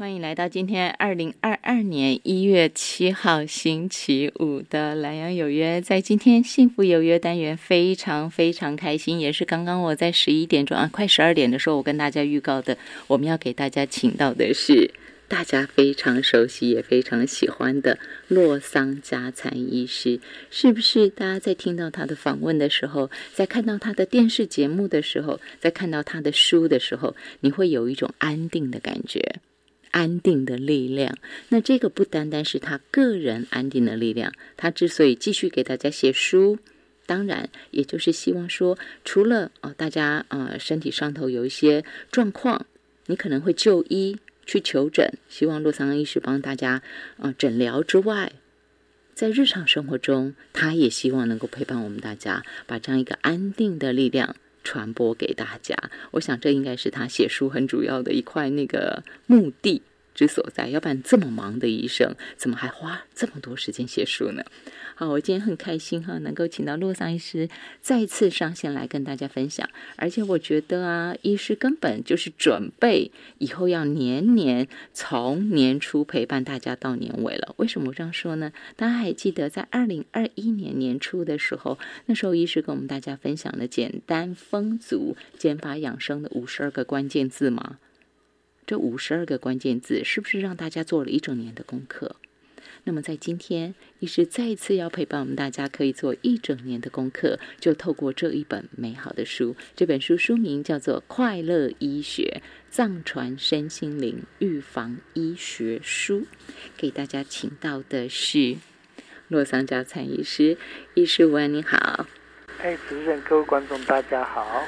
欢迎来到今天二零二二年一月七号星期五的蓝洋有约。在今天幸福有约单元，非常非常开心，也是刚刚我在十一点钟啊，快十二点的时候，我跟大家预告的，我们要给大家请到的是大家非常熟悉也非常喜欢的洛桑加参医师，是不是？大家在听到他的访问的时候，在看到他的电视节目的时候，在看到他的书的时候，你会有一种安定的感觉。安定的力量，那这个不单单是他个人安定的力量。他之所以继续给大家写书，当然也就是希望说，除了啊大家啊身体上头有一些状况，你可能会就医去求诊，希望洛桑医师帮大家啊诊疗之外，在日常生活中，他也希望能够陪伴我们大家，把这样一个安定的力量。传播给大家，我想这应该是他写书很主要的一块那个目的。之所在。要不然这么忙的医生，怎么还花这么多时间写书呢？好，我今天很开心哈，能够请到洛桑医师再次上线来跟大家分享。而且我觉得啊，医师根本就是准备以后要年年从年初陪伴大家到年尾了。为什么这样说呢？大家还记得在二零二一年年初的时候，那时候医师跟我们大家分享了简单丰足减法养生的五十二个关键字吗？这五十二个关键字是不是让大家做了一整年的功课？那么在今天，医师再一次要陪伴我们大家，可以做一整年的功课，就透过这一本美好的书。这本书书名叫做《快乐医学：藏传身心灵预防医学书》，给大家请到的是洛桑加参医师。医师文，你好。哎，主持人，各位观众，大家好。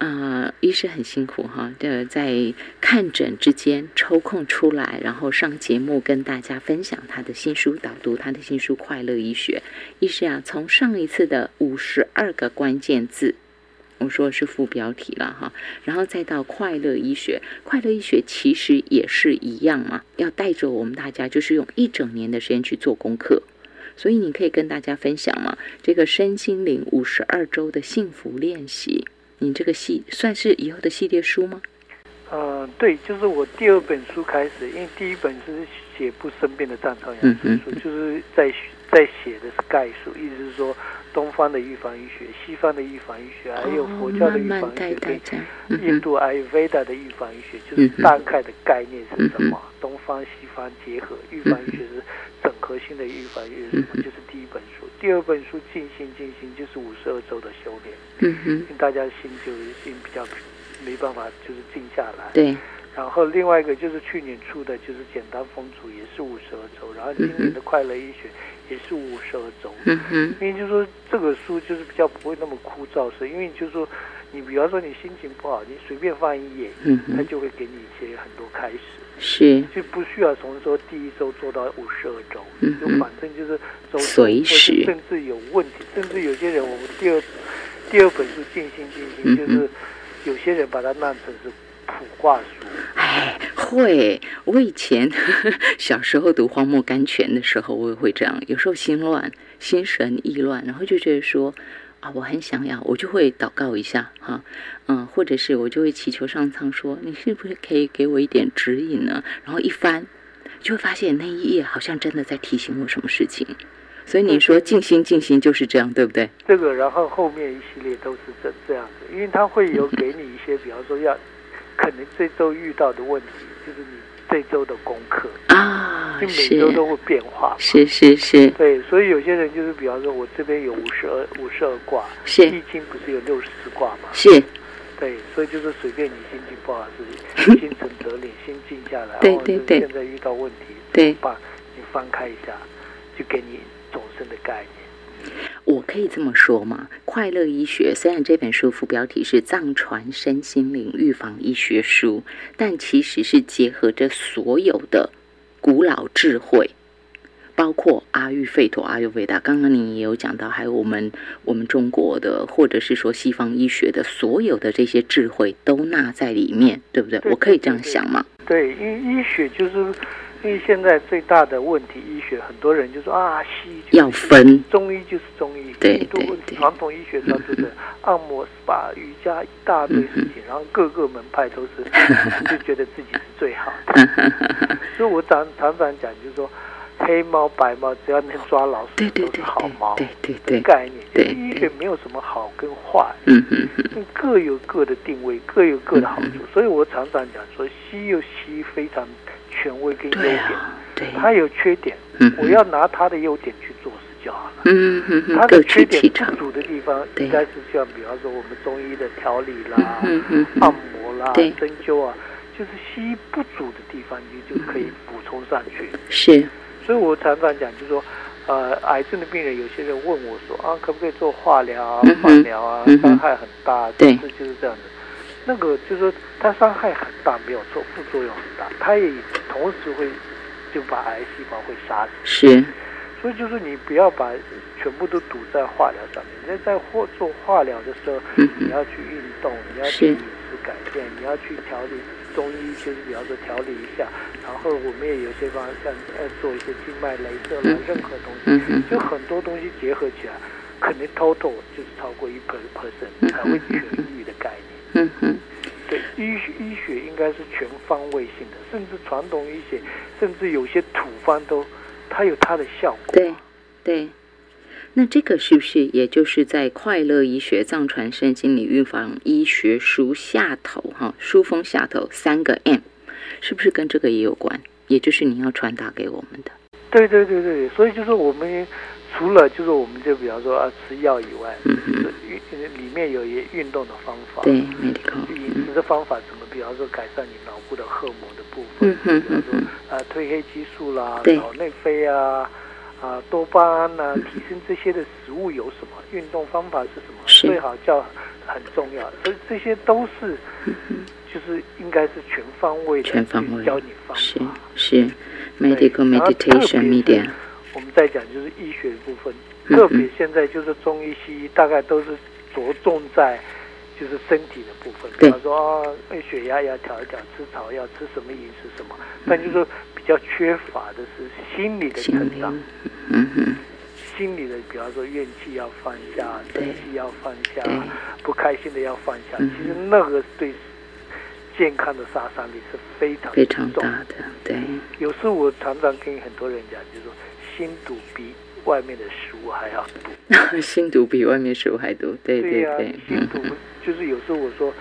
啊，医师很辛苦哈，的在看诊之间抽空出来，然后上节目跟大家分享他的新书，导读他的新书《快乐医学》。医师啊，从上一次的五十二个关键字，我说是副标题了哈，然后再到《快乐医学》，《快乐医学》其实也是一样嘛，要带着我们大家，就是用一整年的时间去做功课。所以你可以跟大家分享嘛，这个身心灵五十二周的幸福练习。你这个系算是以后的系列书吗？呃，对，就是我第二本书开始，因为第一本是写不生病的战场养生书，就是在在写的是概述，意思是说东方的预防医学、西方的预防医学，还有佛教的预防医学，跟印度阿育吠达的预防医学，就是大概的概念是什么？东方西方结合，预防医学是整合性的预防医学？就是第一本书。第二本书《静心静心》就是五十二周的修炼，嗯哼，大家心就心比较没办法，就是静下来。对。然后另外一个就是去年出的，就是简单风俗，也是五十二周。然后今年的快乐医学也是五十二周。嗯哼。因为就是说这个书就是比较不会那么枯燥，是因为就是说你比方说你心情不好，你随便翻一页，嗯它就会给你一些很多开始。是，就不需要从说第一周做到五十二周，就反正就是周随时，甚至有问题，甚至有些人，我们第二第二本书静心静心，就是有些人把它当成是普卦书。哎，会，我以前 小时候读荒漠甘泉的时候，我也会这样，有时候心乱、心神意乱，然后就觉得说。啊，我很想要，我就会祷告一下哈，嗯，或者是我就会祈求上苍说，你是不是可以给我一点指引呢？然后一翻，就会发现那一页好像真的在提醒我什么事情。所以你说静心静心就是这样，对不对？这个，然后后面一系列都是这这样子，因为他会有给你一些，比方说要可能这周遇到的问题，就是你。这周的功课啊，就每周都会变化，是是是，对，所以有些人就是，比方说，我这边有五十二五十二卦，是。易经不是有六十四卦吗？是，对，所以就是随便你心情不好是 心诚则灵，心静下来，对对对，现在遇到问题，对，把你翻开一下，就给你终身的概念。我可以这么说吗？快乐医学虽然这本书副标题是藏传身心灵预防医学书，但其实是结合着所有的古老智慧，包括阿育吠陀、阿育吠达。刚刚你也有讲到，还有我们我们中国的，或者是说西方医学的所有的这些智慧都纳在里面，对不对？我可以这样想吗？对，医医学就是因为现在最大的问题，医学很多人就说啊，西医要分，中医就是中医，对对对问题，传统医学上就是 按摩、SPA、瑜伽一大堆事情，然后各个门派都是 就觉得自己是最好的。所以我常常常讲，就是说。黑猫白猫，只要能抓老鼠都是好猫。对对对，概念就是医学没有什么好跟坏，嗯嗯，各有各的定位，各有各的好处。所以我常常讲说，西有西非常权威跟优点，对，他有缺点，嗯我要拿他的优点去做事就好了。嗯嗯嗯，他的缺点不足的地方，应该是像比方说我们中医的调理啦、嗯按摩啦、针灸啊，就是西医不足的地方，你就可以补充上去。是。所以我常常讲，就是说，呃，癌症的病人，有些人问我说，啊，可不可以做化疗啊、化疗啊？伤害很大，对，就是这样的。那个就是说，它伤害很大，没有错，副作用很大，它也同时会就把癌细胞会杀死。是。所以就是你不要把全部都堵在化疗上面。那在或做化疗的时候，你要去运动，你要去饮食改变，你要去调理。中医就是比方说调理一下，然后我们也有些方像呃做一些静脉镭射啦，任何东西，就很多东西结合起来，可能 total 就是超过一 per percent 才会痊愈的。对，医医学应该是全方位性的，甚至传统医学，甚至有些土方都它有它的效果。对对。那这个是不是也就是在快乐医学、藏传圣经里预防医学书下头哈书封下头三个 M，是不是跟这个也有关？也就是你要传达给我们的。对对对对，所以就是我们除了就是我们就比方说啊吃药以外，嗯嗯，运里面有一运动的方法，对，medical 饮食的方法怎么？比方说改善你脑部的荷尔蒙的部分，嗯比方说啊褪黑激素啦，脑内啡啊。啊，多巴胺呐，提升这些的食物有什么？运动方法是什么？最好叫很重要，所以这些都是，就是应该是全方位的，全方位教你方法。是是，medical meditation media。我们再讲就是医学的部分，特别现在就是中医西医大概都是着重在就是身体的部分，比方说啊，血压要调一调，吃草药，吃什么饮食什么，但就是。比较缺乏的是心理的成长，嗯哼，心理的，比方说怨气要放下，生气要放下，不开心的要放下。其实那个对健康的杀伤力是非常非常大的。对，有时我常常跟很多人讲，就是说心毒比外面的食物还要毒，心毒比外面食物还毒。对对对，心毒就是有时候我说。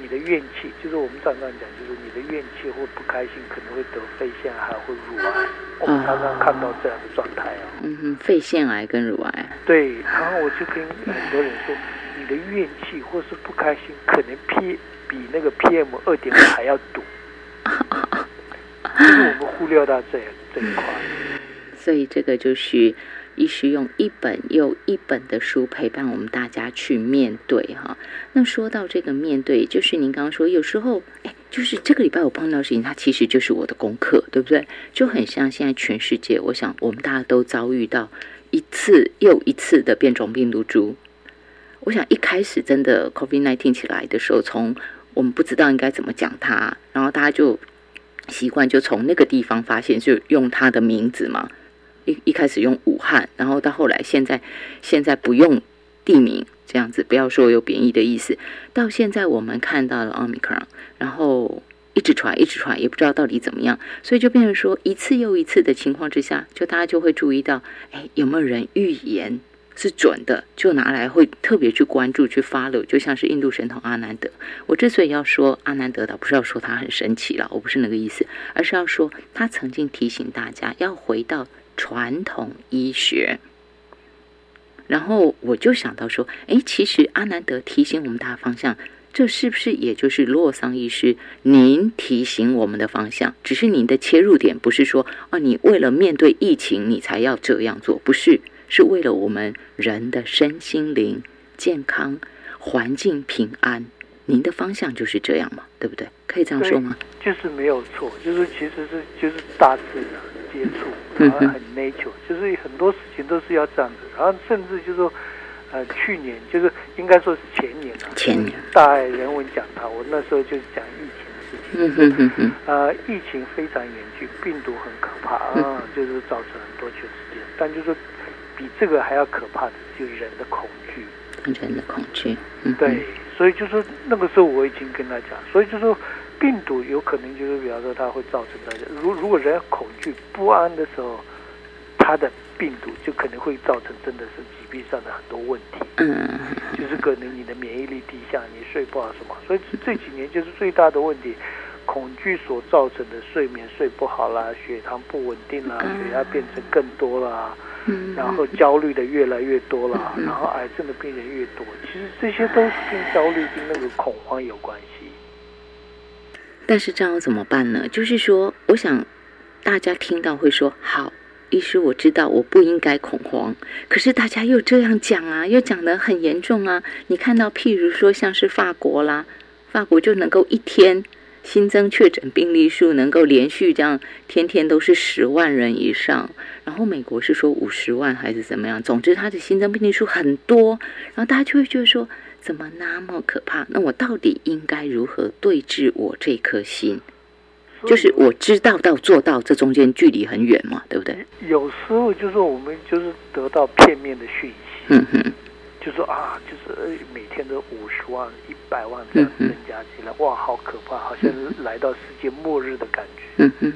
你的怨气，就是我们常常讲，就是你的怨气或不开心，可能会得肺腺癌或乳癌。我们常常看到这样的状态啊。嗯哼，肺腺癌跟乳癌。对，然后我就跟很多人说，你的怨气或是不开心，可能 P 比那个 PM 二点五还要毒。就是我们忽略到这这一块。所以这个就是。医师用一本又一本的书陪伴我们大家去面对哈。那说到这个面对，就是您刚刚说，有时候哎，就是这个礼拜我碰到事情，它其实就是我的功课，对不对？就很像现在全世界，我想我们大家都遭遇到一次又一次的变种病毒株。我想一开始真的 COVID-19 起来的时候，从我们不知道应该怎么讲它，然后大家就习惯就从那个地方发现，就用它的名字嘛。一一开始用武汉，然后到后来现在现在不用地名这样子，不要说有贬义的意思。到现在我们看到了奥密克戎，然后一直传一直传，也不知道到底怎么样，所以就变成说一次又一次的情况之下，就大家就会注意到，哎，有没有人预言是准的，就拿来会特别去关注去 follow，就像是印度神童阿南德。我之所以要说阿南德，倒不是要说他很神奇了，我不是那个意思，而是要说他曾经提醒大家要回到。传统医学，然后我就想到说，哎，其实阿南德提醒我们大方向，这是不是也就是洛桑医师您提醒我们的方向？只是您的切入点不是说，哦，你为了面对疫情你才要这样做，不是，是为了我们人的身心灵健康、环境平安。您的方向就是这样嘛，对不对？可以这样说吗？就是没有错，就是其实是就是大自然接触，然后很 nature，就是很多事情都是要这样子。然后甚至就是说，呃，去年就是应该说是前年了，前年大爱人文讲堂，我那时候就是讲疫情的事情。呃，疫情非常严峻，病毒很可怕啊，就是造成很多全世界。但就是，比这个还要可怕的，就是人的恐惧。人的恐惧。对，所以就是那个时候我已经跟他讲，所以就说病毒有可能就是，比方说它会造成大家，如如果人恐惧不安的时候，它的病毒就可能会造成真的是疾病上的很多问题。嗯。就是可能你的免疫力低下，你睡不好什么，所以这几年就是最大的问题，恐惧所造成的睡眠睡不好啦，血糖不稳定啦，血压变成更多啦。然后焦虑的越来越多了，然后癌症的病人越多，其实这些都是跟焦虑、跟那个恐慌有关系。但是这样怎么办呢？就是说，我想大家听到会说：“好，医师，我知道我不应该恐慌。”可是大家又这样讲啊，又讲得很严重啊。你看到，譬如说，像是法国啦，法国就能够一天。新增确诊病例数能够连续这样天天都是十万人以上，然后美国是说五十万还是怎么样？总之，它的新增病例数很多，然后大家就会觉得说，怎么那么可怕？那我到底应该如何对峙我这颗心？就是我知道到做到，这中间距离很远嘛，对不对？有时候就是我们就是得到片面的讯息。嗯哼。就说啊，就是每天都五十万、一百万这样增加起来，哇，好可怕，好像来到世界末日的感觉。嗯哼。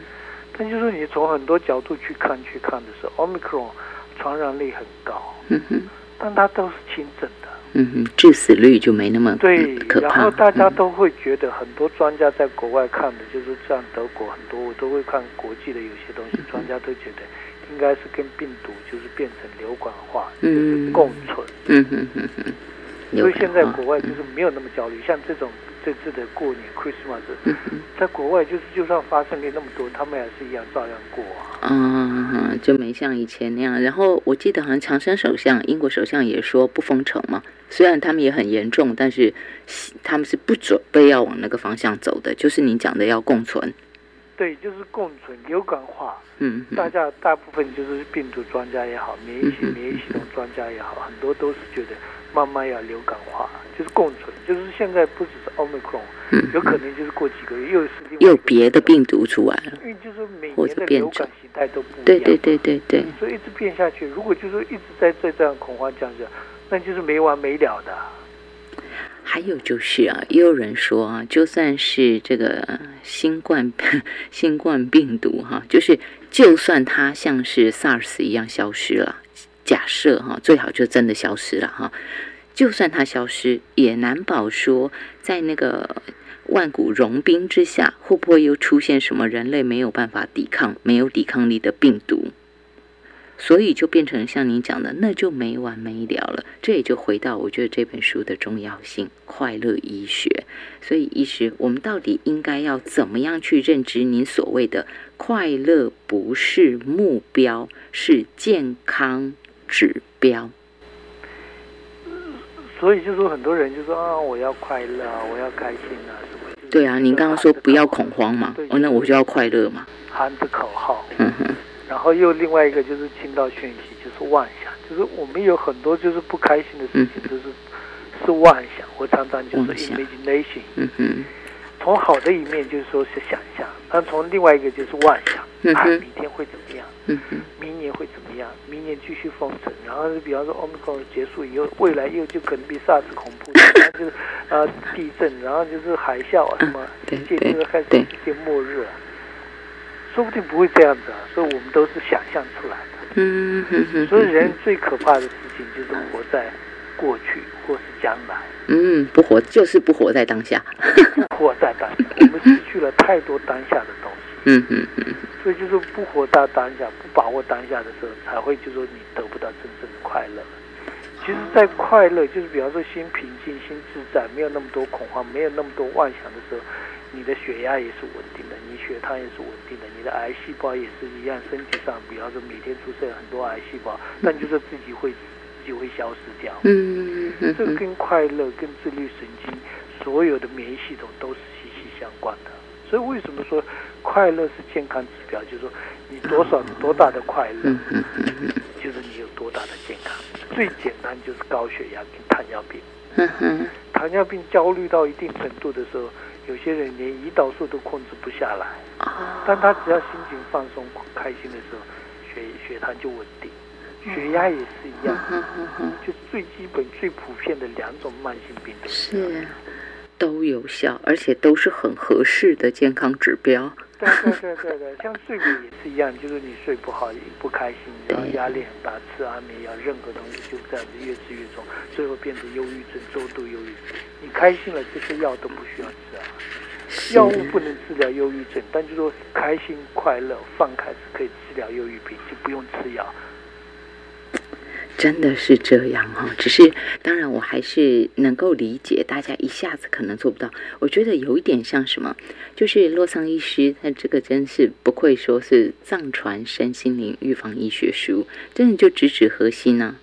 但就是你从很多角度去看、去看的时候，omicron 传染力很高。嗯哼。但它都是轻症的。嗯哼，致死率就没那么对。然后大家都会觉得，很多专家在国外看的，就是像德国很多，我都会看国际的有些东西，专家都觉得。应该是跟病毒就是变成流感化，就是共存。嗯哼哼哼。所以现在国外就是没有那么焦虑，像这种这次的过年 Christmas，在国外就是就算发生了那么多，他们还是一样照样过啊。嗯，就没像以前那样。然后我记得好像强生首相、英国首相也说不封城嘛，虽然他们也很严重，但是他们是不准备要往那个方向走的，就是你讲的要共存。对，就是共存流感化。嗯，大家大部分就是病毒专家也好，免疫系免疫系统专家也好，很多都是觉得慢慢要流感化，就是共存。就是现在不只是奥密克戎，有可能就是过几个月又是又别的病毒出来了。因为就是每年的流感形态都不一样。对对对对对。所以一直变下去，如果就是一直在在这样恐慌降下，那就是没完没了的。还有就是啊，也有人说啊，就算是这个新冠 新冠病毒哈，就是就算它像是 SARS 一样消失了，假设哈，最好就真的消失了哈，就算它消失，也难保说在那个万古融冰之下，会不会又出现什么人类没有办法抵抗、没有抵抗力的病毒？所以就变成像您讲的，那就没完没了了。这也就回到我觉得这本书的重要性——快乐医学。所以，医师，我们到底应该要怎么样去认知您所谓的快乐不是目标，是健康指标？所以就说很多人就说啊，我要快乐，我要开心啊，什么？对啊，您刚刚说不要恐慌嘛，哦，那我就要快乐嘛，喊着口号。嗯哼。然后又另外一个就是听到讯息，就是妄想，就是我们有很多就是不开心的事情，就是是妄想。我常常就是 imagination，嗯嗯，从好的一面就是说是想象，但从另外一个就是妄想，啊，明天会怎么样？嗯嗯，明年会怎么样？明年继续封城，然后比方说 omicron 结束以后，未来又就可能比 SARS 恐怖，然后就是呃地震，然后就是海啸啊什么，世界就是开始世界末日。说不定不会这样子啊，所以我们都是想象出来的。嗯。所以人最可怕的事情就是活在过去或是将来。嗯，不活就是不活在当下。不活在当下，我们失去了太多当下的嗯哼哼。所以就是不活在当下，不把握当下的时候，才会就说你得不到真正的快乐。其实，在快乐就是比方说心平静、心自在，没有那么多恐慌，没有那么多妄想的时候。你的血压也是稳定的，你血糖也是稳定的，你的癌细胞也是一样，身体上，比方说每天出现很多癌细胞，但就是自己会自己会消失掉。嗯嗯嗯，这个跟快乐、跟自律神经、所有的免疫系统都是息息相关的。所以为什么说快乐是健康指标？就是说你多少多大的快乐，就是你有多大的健康。最简单就是高血压跟糖尿病。糖尿病焦虑到一定程度的时候。有些人连胰岛素都控制不下来。但他只要心情放松、开心的时候，血血糖就稳定，血压也是一样，就最基本、最普遍的两种慢性病都是，都有效，而且都是很合适的健康指标。对对对对对，像睡眠也是一样，就是你睡不好、不开心，然后压力很大，吃安眠药，任何东西就这样子越吃越重，最后变成忧郁症、重度忧郁症。你开心了，这些药都不需要吃啊。药物不能治疗忧郁症，但就说开心快乐放开是可以治疗忧郁病，就不用吃药。真的是这样哈，只是当然我还是能够理解大家一下子可能做不到。我觉得有一点像什么，就是洛桑医师他这个真是不愧说是藏传身心灵预防医学书，真的就直指核心呢，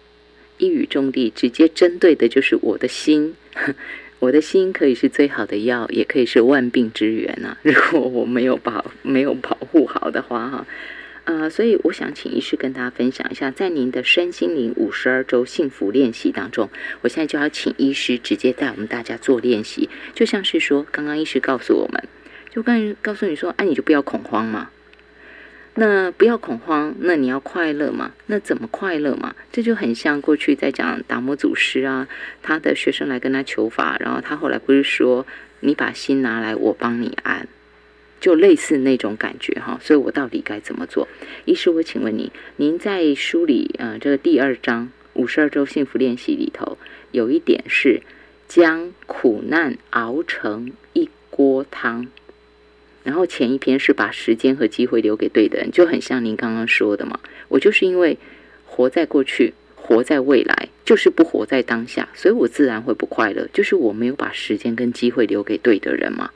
一语中的，直接针对的就是我的心。我的心可以是最好的药，也可以是万病之源呐。如果我没有保没有保护好的话，哈，呃，所以我想请医师跟大家分享一下，在您的身心灵五十二周幸福练习当中，我现在就要请医师直接带我们大家做练习，就像是说，刚刚医师告诉我们，就刚告诉你说，哎，你就不要恐慌嘛。那不要恐慌，那你要快乐嘛？那怎么快乐嘛？这就很像过去在讲达摩祖师啊，他的学生来跟他求法，然后他后来不是说你把心拿来，我帮你安，就类似那种感觉哈。所以我到底该怎么做？医师，我请问你，您在书里呃这个第二章五十二周幸福练习里头，有一点是将苦难熬成一锅汤。然后前一篇是把时间和机会留给对的人，就很像您刚刚说的嘛。我就是因为活在过去，活在未来，就是不活在当下，所以我自然会不快乐。就是我没有把时间跟机会留给对的人嘛。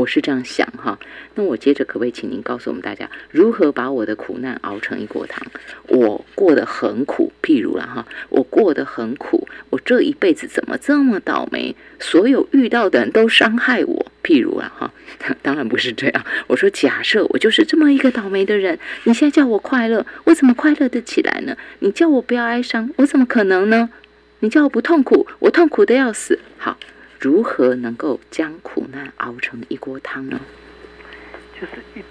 我是这样想哈，那我接着可不可以请您告诉我们大家，如何把我的苦难熬成一锅汤？我过得很苦，譬如了哈，我过得很苦，我这一辈子怎么这么倒霉？所有遇到的人都伤害我，譬如了哈，当然不是这样。我说假设我就是这么一个倒霉的人，你现在叫我快乐，我怎么快乐得起来呢？你叫我不要哀伤，我怎么可能呢？你叫我不痛苦，我痛苦的要死。好。如何能够将苦难熬成一锅汤呢？就是一，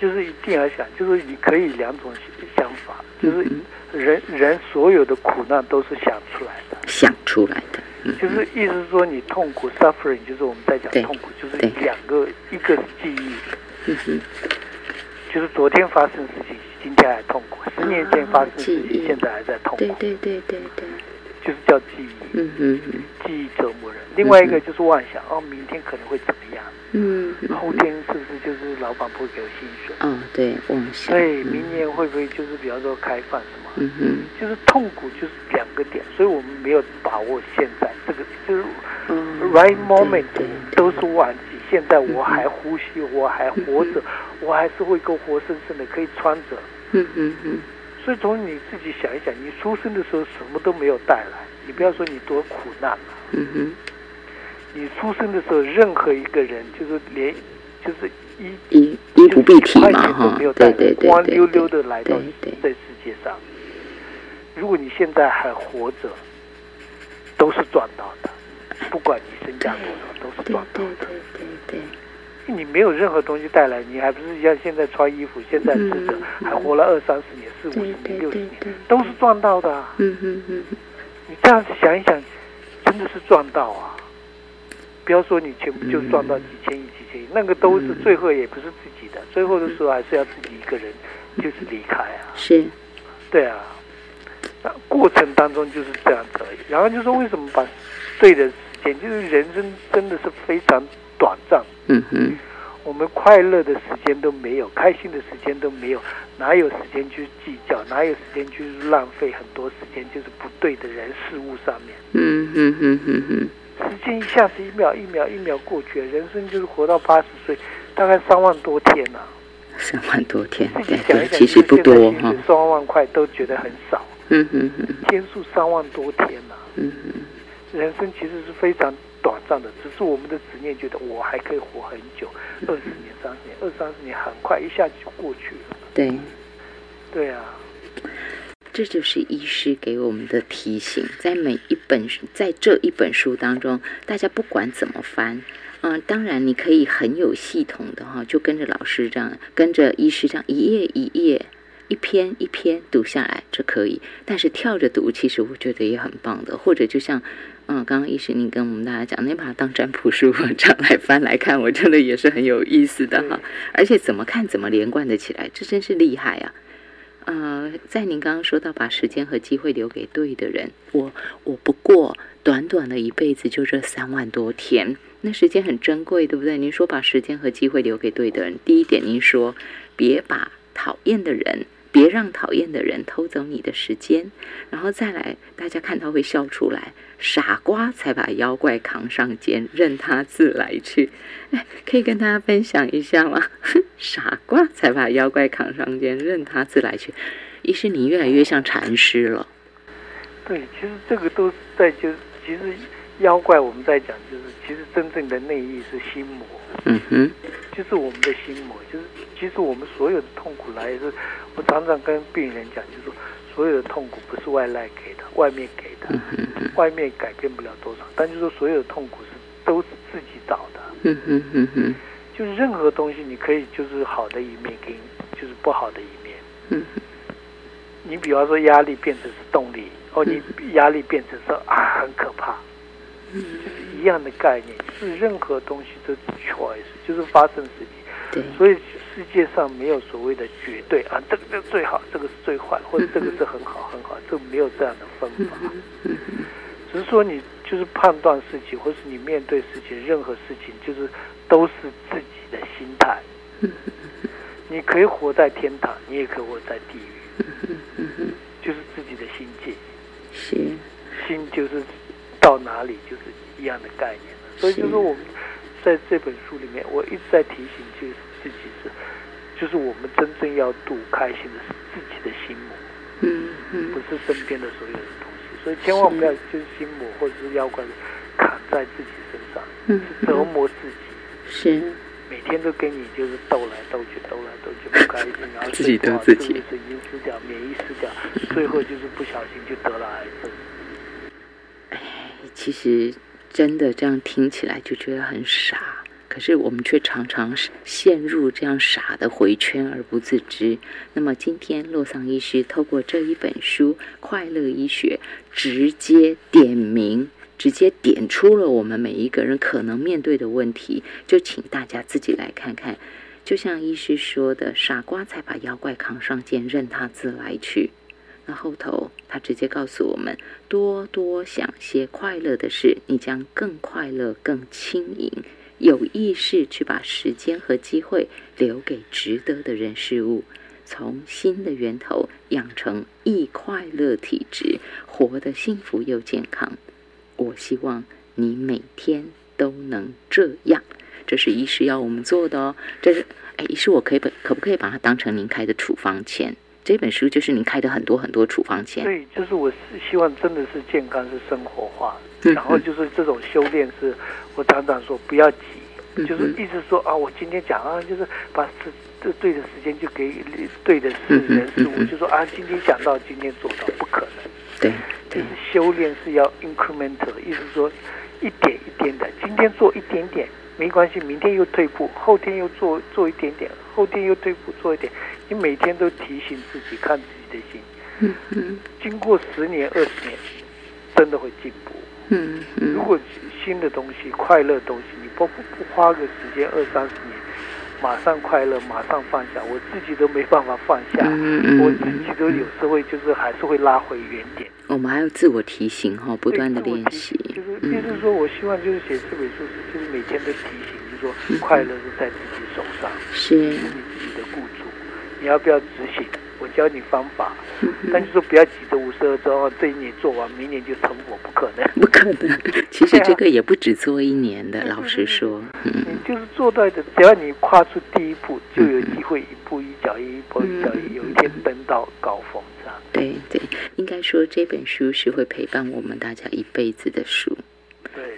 就是一定要想，就是你可以两种想法，就是人人所有的苦难都是想出来的，想出来的，就是意思是说你痛苦 suffering，就是我们在讲痛苦，就是两个，一个是记忆，嗯就是昨天发生事情，今天还痛苦；十年前发生的事情，现在还在痛苦，对对对对对。就是叫记忆，嗯嗯嗯，记忆折磨人。另外一个就是妄想，哦，明天可能会怎么样？嗯，后天是不是就是老板不会给我薪水？嗯，对，妄想。对，明年会不会就是比方说开放什么？嗯哼，就是痛苦就是两个点，所以我们没有把握现在这个就是 right moment 都是忘记。现在我还呼吸，我还活着，我还是会够活生生的可以穿着。嗯嗯嗯。所以从你自己想一想，你出生的时候什么都没有带来，你不要说你多苦难了。嗯哼。你出生的时候，任何一个人就是连就是一一衣不蔽体嘛哈，对对对，光溜溜的来到这世界上。如果你现在还活着，都是赚到的，不管你身价多少，都是赚到的。对对对。你没有任何东西带来，你还不是像现在穿衣服，现在吃着，还活了二三十年、四五十年、六十年，都是赚到的。嗯嗯嗯，你这样子想一想，真的是赚到啊！不要说你全部就赚到几千亿、几千亿，那个都是最后也不是自己的，最后的时候还是要自己一个人就是离开啊。是，对啊，那过程当中就是这样子而已。然后就说为什么把对的时间，就是人生真的是非常。短暂，嗯哼，我们快乐的时间都没有，开心的时间都没有，哪有时间去计较？哪有时间去浪费很多时间？就是不对的人事物上面，嗯哼哼哼哼，时间一下子一秒一秒一秒过去，人生就是活到八十岁，大概三万多天呐，三万多天，自己想一想，其实不多哈，三万块都觉得很少，嗯哼。哼，天数三万多天呐，嗯哼，人生其实是非常。短暂的，只是我们的执念觉得我还可以活很久，二十年、三十年，二三十年很快一下子就过去了。对，对啊，这就是医师给我们的提醒，在每一本，在这一本书当中，大家不管怎么翻，嗯，当然你可以很有系统的哈，就跟着老师这样，跟着医师这样一页一页、一篇一篇读下来，这可以。但是跳着读，其实我觉得也很棒的。或者就像嗯，刚刚医师您跟我们大家讲，你把它当占卜书 这样来翻来看，我真的也是很有意思的哈。而且怎么看怎么连贯的起来，这真是厉害啊！呃，在您刚刚说到把时间和机会留给对的人，我我不过短短的一辈子就这三万多天，那时间很珍贵，对不对？您说把时间和机会留给对的人，第一点，您说别把讨厌的人。别让讨厌的人偷走你的时间，然后再来，大家看到会笑出来。傻瓜才把妖怪扛上肩，任他自来去。哎，可以跟大家分享一下吗？傻瓜才把妖怪扛上肩，任他自来去。于是你越来越像禅师了。对，其实这个都是在就其实妖怪我们在讲，就是其实真正的内意是心魔。嗯哼，就是我们的心魔，就是其实我们所有的痛苦来自。我常常跟病人讲，就是说，所有的痛苦不是外来给的，外面给的，外面改变不了多少。但就是说，所有的痛苦是都是自己找的。就是任何东西，你可以就是好的一面给，就是不好的一面。嗯你比方说，压力变成是动力，哦，你压力变成是啊很可怕。嗯，就是一样的概念，是任何东西都 choice，就是发生自己。对，所以。世界上没有所谓的绝对啊，这个是最好，这个是最坏，或者这个是很好 很好，这没有这样的分法。只是说你就是判断事情，或是你面对事情，任何事情就是都是自己的心态。你可以活在天堂，你也可以活在地狱，就是自己的心境。是，心就是到哪里就是一样的概念所以就是我们在这本书里面，我一直在提醒，就是自己是。就是我们真正要度开心的是自己的心魔，嗯嗯，不是身边的所有的东西，所以千万不要就是心魔或者是妖怪扛在自己身上，嗯，折磨自己，是每天都跟你就是斗来斗去，斗来斗去不开心，然后自己得自己，神经失掉，免疫失掉，最后就是不小心就得了癌症。哎，其实真的这样听起来就觉得很傻。可是我们却常常陷入这样傻的回圈而不自知。那么今天洛桑医师透过这一本书《快乐医学》，直接点名，直接点出了我们每一个人可能面对的问题。就请大家自己来看看。就像医师说的：“傻瓜才把妖怪扛上肩，任他自来去。”那后头他直接告诉我们：“多多想些快乐的事，你将更快乐、更轻盈。”有意识去把时间和机会留给值得的人事物，从新的源头养成易快乐体质，活得幸福又健康。我希望你每天都能这样。这是医师要我们做的哦。这是哎，医师，我可以不可不可以把它当成您开的处方签？这本书就是您开的很多很多处方签。对，就是我是希望真的是健康是生活化，然后就是这种修炼是，我常常说不要急。就是意思说啊，我今天讲啊，就是把时这对的时间就给对的事人事物，就说啊，今天想到今天做到，不可能。对，就是修炼是要 incremental，意思说一点一点的，今天做一点点没关系，明天又退步，后天又做做一点点，后天又退步做一点，你每天都提醒自己，看自己的心。嗯嗯。经过十年二十年，真的会进步。嗯嗯。如果新的东西，快乐东西。你不不不花个时间二三十年，马上快乐，马上放下，我自己都没办法放下，嗯嗯我自己都有时候就是还是会拉回原点。我们还要自我提醒哈，不断的练习。就是意思说，我希望就是写这本书，就是每天都提醒，就是说快乐是在自己手上，是你自己你要不要执行？我教你方法，但是说不要急着五十二周这一年做完，明年就成果，不可能，不可能。其实这个也不止做一年的，老实说，你就是做到的，只要你跨出第一步，就有机会一步一脚印，一步一脚印，有一天登到高峰，这样。对对，应该说这本书是会陪伴我们大家一辈子的书。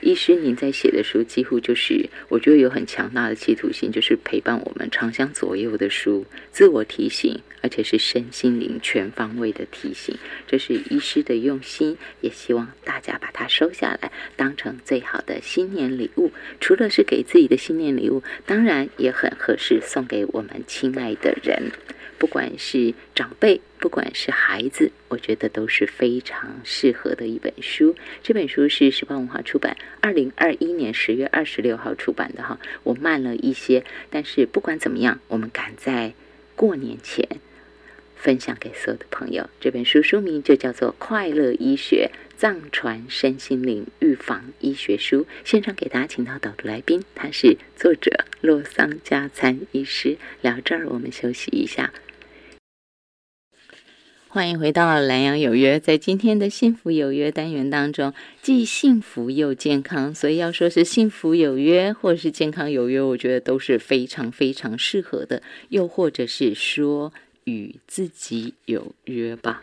医师您在写的书几乎就是，我觉得有很强大的企图心，就是陪伴我们长相左右的书，自我提醒，而且是身心灵全方位的提醒，这是医师的用心，也希望大家把它收下来，当成最好的新年礼物。除了是给自己的新年礼物，当然也很合适送给我们亲爱的人。不管是长辈，不管是孩子，我觉得都是非常适合的一本书。这本书是时报文化出版，二零二一年十月二十六号出版的哈。我慢了一些，但是不管怎么样，我们赶在过年前分享给所有的朋友。这本书书名就叫做《快乐医学藏传身心灵预防医学书》。现场给大家请到导读来宾，他是作者洛桑加参医师。聊这儿，我们休息一下。欢迎回到蓝洋有约，在今天的幸福有约单元当中，既幸福又健康，所以要说是幸福有约，或者是健康有约，我觉得都是非常非常适合的。又或者是说与自己有约吧，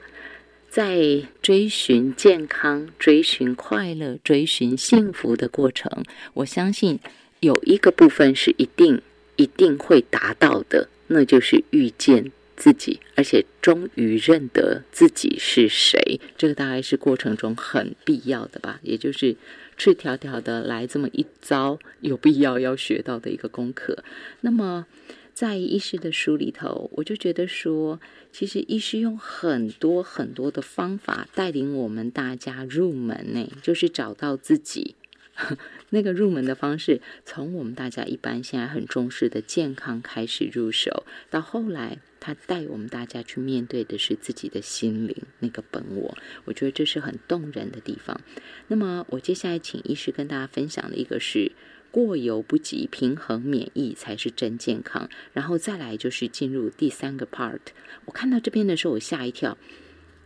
在追寻健康、追寻快乐、追寻幸福的过程，我相信有一个部分是一定一定会达到的，那就是遇见。自己，而且终于认得自己是谁，这个大概是过程中很必要的吧，也就是赤条条的来这么一遭，有必要要学到的一个功课。那么，在医师的书里头，我就觉得说，其实医师用很多很多的方法带领我们大家入门呢，就是找到自己。那个入门的方式，从我们大家一般现在很重视的健康开始入手，到后来。他带我们大家去面对的是自己的心灵那个本我，我觉得这是很动人的地方。那么，我接下来请医师跟大家分享的一个是过犹不及，平衡免疫才是真健康。然后再来就是进入第三个 part。我看到这边的时候，我吓一跳，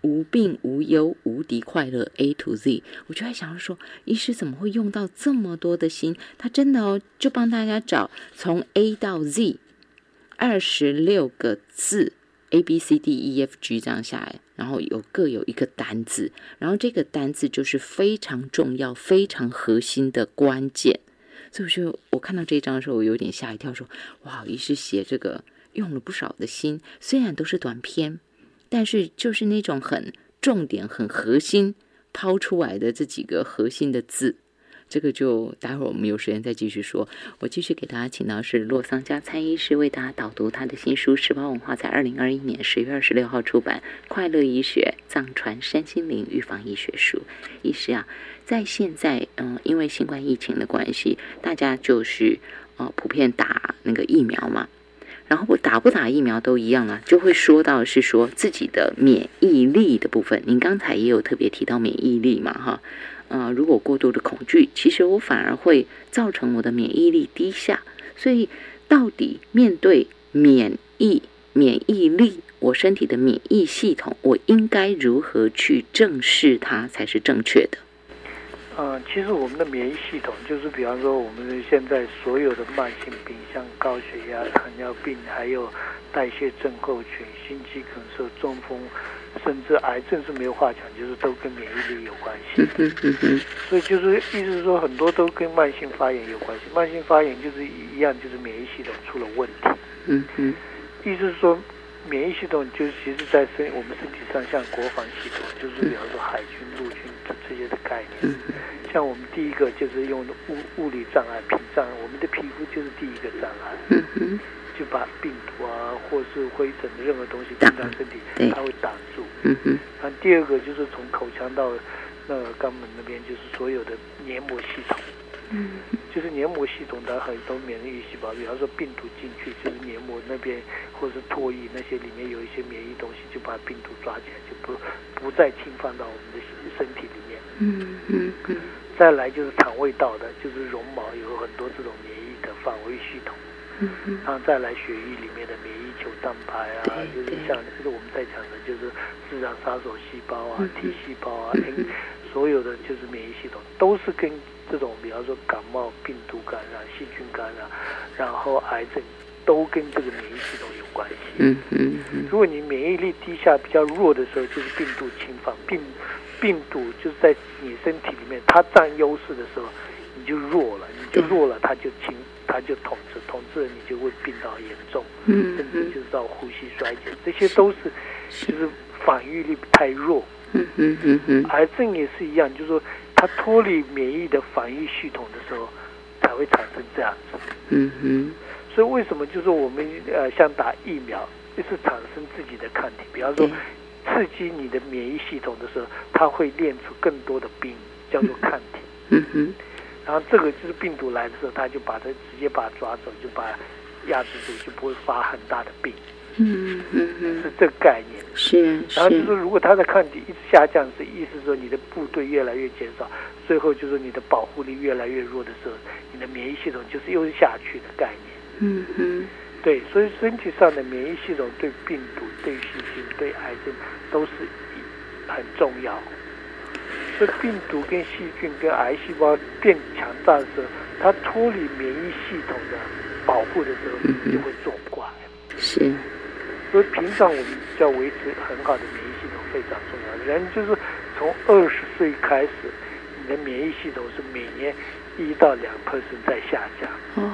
无病无忧，无敌快乐 A to Z。我就在想说，医师怎么会用到这么多的心？他真的哦，就帮大家找从 A 到 Z。二十六个字，A B C D E F G 这样下来，然后有各有一个单字，然后这个单字就是非常重要、非常核心的关键。所以说，我看到这一章的时候，我有点吓一跳，说：“哇，医师写这个用了不少的心，虽然都是短篇，但是就是那种很重点、很核心抛出来的这几个核心的字。”这个就待会儿我们有时间再继续说。我继续给大家请到是洛桑加参医师为大家导读他的新书《时报文化》在二零二一年十月二十六号出版《快乐医学藏传身心灵预防医学书》。医师啊，在现在嗯，因为新冠疫情的关系，大家就是呃普遍打那个疫苗嘛，然后打不打疫苗都一样啊，就会说到是说自己的免疫力的部分。您刚才也有特别提到免疫力嘛，哈。呃，如果过度的恐惧，其实我反而会造成我的免疫力低下。所以，到底面对免疫免疫力，我身体的免疫系统，我应该如何去正视它才是正确的？嗯，其实我们的免疫系统，就是比方说，我们现在所有的慢性病，像高血压、糖尿病，还有代谢症候群、心肌梗塞、中风。甚至癌症是没有话讲，就是都跟免疫力有关系。所以就是意思是说，很多都跟慢性发炎有关系。慢性发炎就是一样，就是免疫系统出了问题。嗯嗯，意思是说，免疫系统就是其实在身我们身体上，像国防系统，就是比方说海军这些的概念。像我们第一个就是用物物理障碍屏障，我们的皮肤就是第一个障碍。就把病毒啊，或是灰尘的任何东西进到身体，它会挡住。嗯嗯。那第二个就是从口腔到那个肛门那边，就是所有的黏膜系统。嗯。就是黏膜系统的很多免疫细胞，比方说病毒进去，就是黏膜那边或是唾液那些里面有一些免疫东西，就把病毒抓起来，就不不再侵犯到我们的。嗯嗯嗯。再来就是肠胃道的，就是绒毛有很多这种免疫的防卫系统。嗯嗯然后再来血液里面的免疫球蛋白啊，就是像就是我们在讲的，就是自然杀手细胞啊、T 细胞啊，所有的就是免疫系统都是跟这种，比方说感冒、病毒感染、细菌感染，然后癌症都跟这个免疫系统有关系。嗯嗯嗯。如果你免疫力低下、比较弱的时候，就是病毒侵犯病病毒就是在你身体里面，它占优势的时候，你就弱了，你就弱了，它就侵，它就统治，统治了你就会病到严重，嗯甚至就是到呼吸衰竭，这些都是就是防御力太弱。嗯嗯嗯嗯，癌症也是一样，就是说它脱离免疫的防御系统的时候，才会产生这样子。嗯哼，所以为什么就是我们呃像打疫苗，就是产生自己的抗体，比方说对刺激你的免疫系统的时候，它会练出更多的兵，叫做抗体。嗯哼，然后这个就是病毒来的时候，它就把它直接把它抓走，就把它压制住，就不会发很大的病，嗯嗯是嗯，这个概念。是然后就是如果它的抗体一直下降，是意思说你的部队越来越减少，最后就是你的保护力越来越弱的时候，你的免疫系统就是又是下去的概念。嗯哼，对，所以身体上的免疫系统对病毒、对细菌、对癌症都是一很重要。所以病毒跟细菌跟癌细胞变强大的时候，它脱离免疫系统的保护的时候，就会作怪。是，所以平常我们就要维持很好的免疫系统非常重要。人就是从二十岁开始，你的免疫系统是每年一到两 percent 在下降。哦，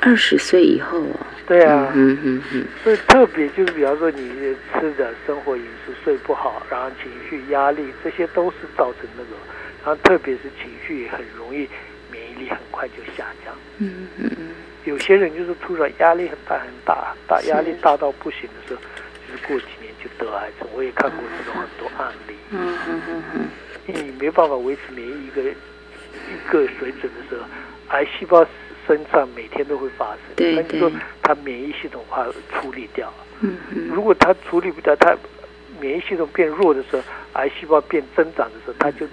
二十岁以后哦，对啊，嗯嗯嗯。所以特别就是，比方说你吃的生活饮食睡不好，然后情绪压力，这些都是造成那个，然后特别是情绪很容易免疫力很快就下降。嗯嗯嗯，有些人就是突然压力很大很大，大压力大到不行的时候，就是过几年就得癌症。我也看过这种很多案例，嗯嗯嗯嗯，因为你没办法维持免疫一个一个水准的时候，癌细胞身上每天都会发生。对那你说对它免疫系统化处理掉。嗯嗯，如果他处理不掉，他免疫系统变弱的时候，癌细胞变增长的时候，它就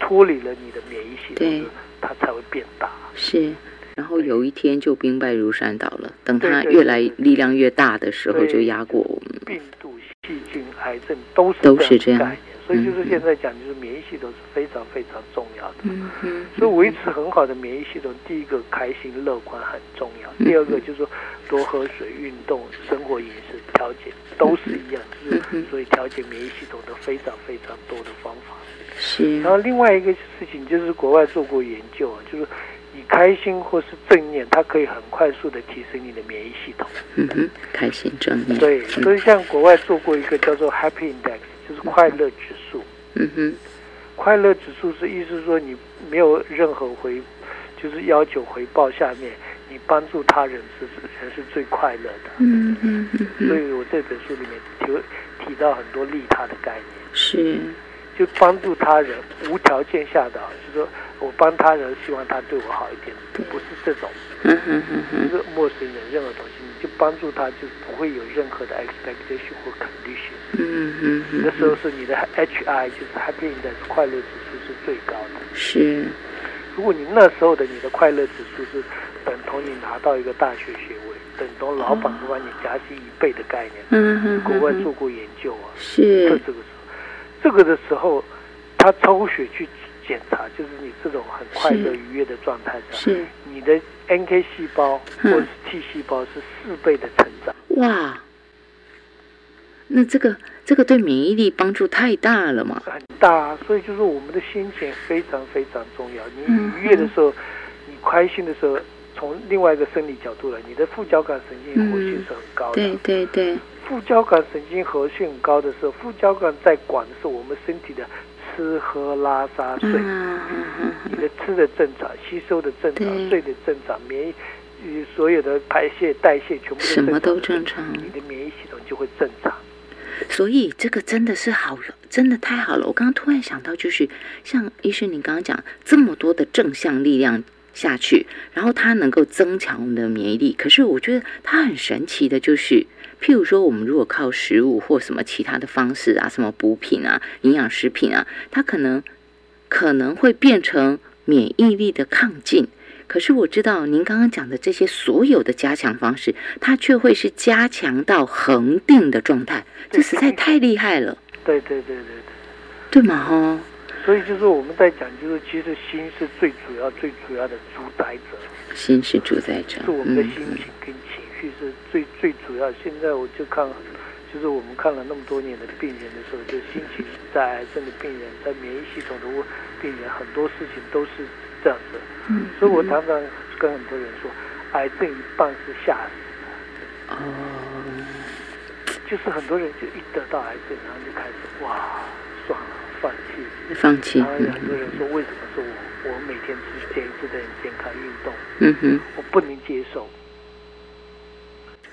脱离了你的免疫系统它才会变大。是。然后有一天就兵败如山倒了。等他越来力量越大的时候，就压过我们。病毒、细菌、癌症都是都是这样所以就是嗯现在讲，就是免疫系统是非常非常重要的。嗯嗯，所以维持很好的免疫系统，第一个开心乐观很重要，嗯第二个就是说多喝水、运动、生活饮食调节都是一样，就是嗯所以调节免疫系统的非常非常多的方法。是然后另外一个事情就是国外做过研究啊，就是你开心或是正念，它可以很快速的提升你的免疫系统。嗯哼，开心正念。对，嗯所以像国外做过一个叫做 Happy Index，就是快乐指数。嗯哼，快乐指数是意思说你没有任何回，就是要求回报下面，你帮助他人是才是最快乐的。嗯嗯嗯嗯，所以我这本书里面提提到很多利他的概念，是，就帮助他人无条件下的，就是说我帮他人，希望他对我好一点，不是这种，嗯哼哼哼，就是陌生人任何东西，帮助他，就不会有任何的 expectation 或 condition。嗯嗯嗯，那时候是你的 HI 就是 Happy Index 快乐指数是最高的。是，如果你那时候的你的快乐指数是等同你拿到一个大学学位，等同老板会把你加薪一倍的概念，嗯哼，国外做过研究啊。是这，这个时候，这个的时候，他抽血去检查，就是你这种很快乐愉悦的状态下，是，你的 NK 细胞或是 T 细胞是四倍的成长。哇，那这个这个对免疫力帮助太大了嘛？很大、啊，所以就是我们的心情非常非常重要。你嗯愉悦的时候，你开心的时候，从另外一个生理角度来，你的副交感神经活性是很高的。对对对，副交感神经活性很高的时候，副交感在管的是我们身体的吃喝拉撒睡，你的吃的正常，吸收的正常，睡的正常，免疫。呃所有的排泄、代谢全部什么都正正常你的免疫系统就会正常。所以这个真的是好了，真的太好了。我刚刚突然想到，就是像医生您刚刚讲，这么多的正向力量下去，然后它能够增强我们的免疫力。可是我觉得它很神奇的，就是譬如说，我们如果靠食物或什么其他的方式啊，什么补品啊、营养食品啊，它可能可能会变成免疫力的抗进。可是我知道您刚刚讲的这些所有的加强方式，它却会是加强到恒定的状态，这实在太厉害了，对对对对对。对嘛？哈，所以就是我们在讲，就是其实心是最主要、最主要的主宰者，心是主宰者，是我们的嗯心情跟情绪是最最主要。现在我就看就是我们看了那么多年的病人的时候，就心情在癌症的病人，在免疫系统的病人，很多事情都是这样子。嗯，所以我常常跟很多人说，癌症一半是吓死的。哦。就是很多人就一得到癌症，然后就开始哇，算了，放弃，放弃。然后有很多人说，为什么说我我每天只坚持的健康运动？嗯哼，我不能接受。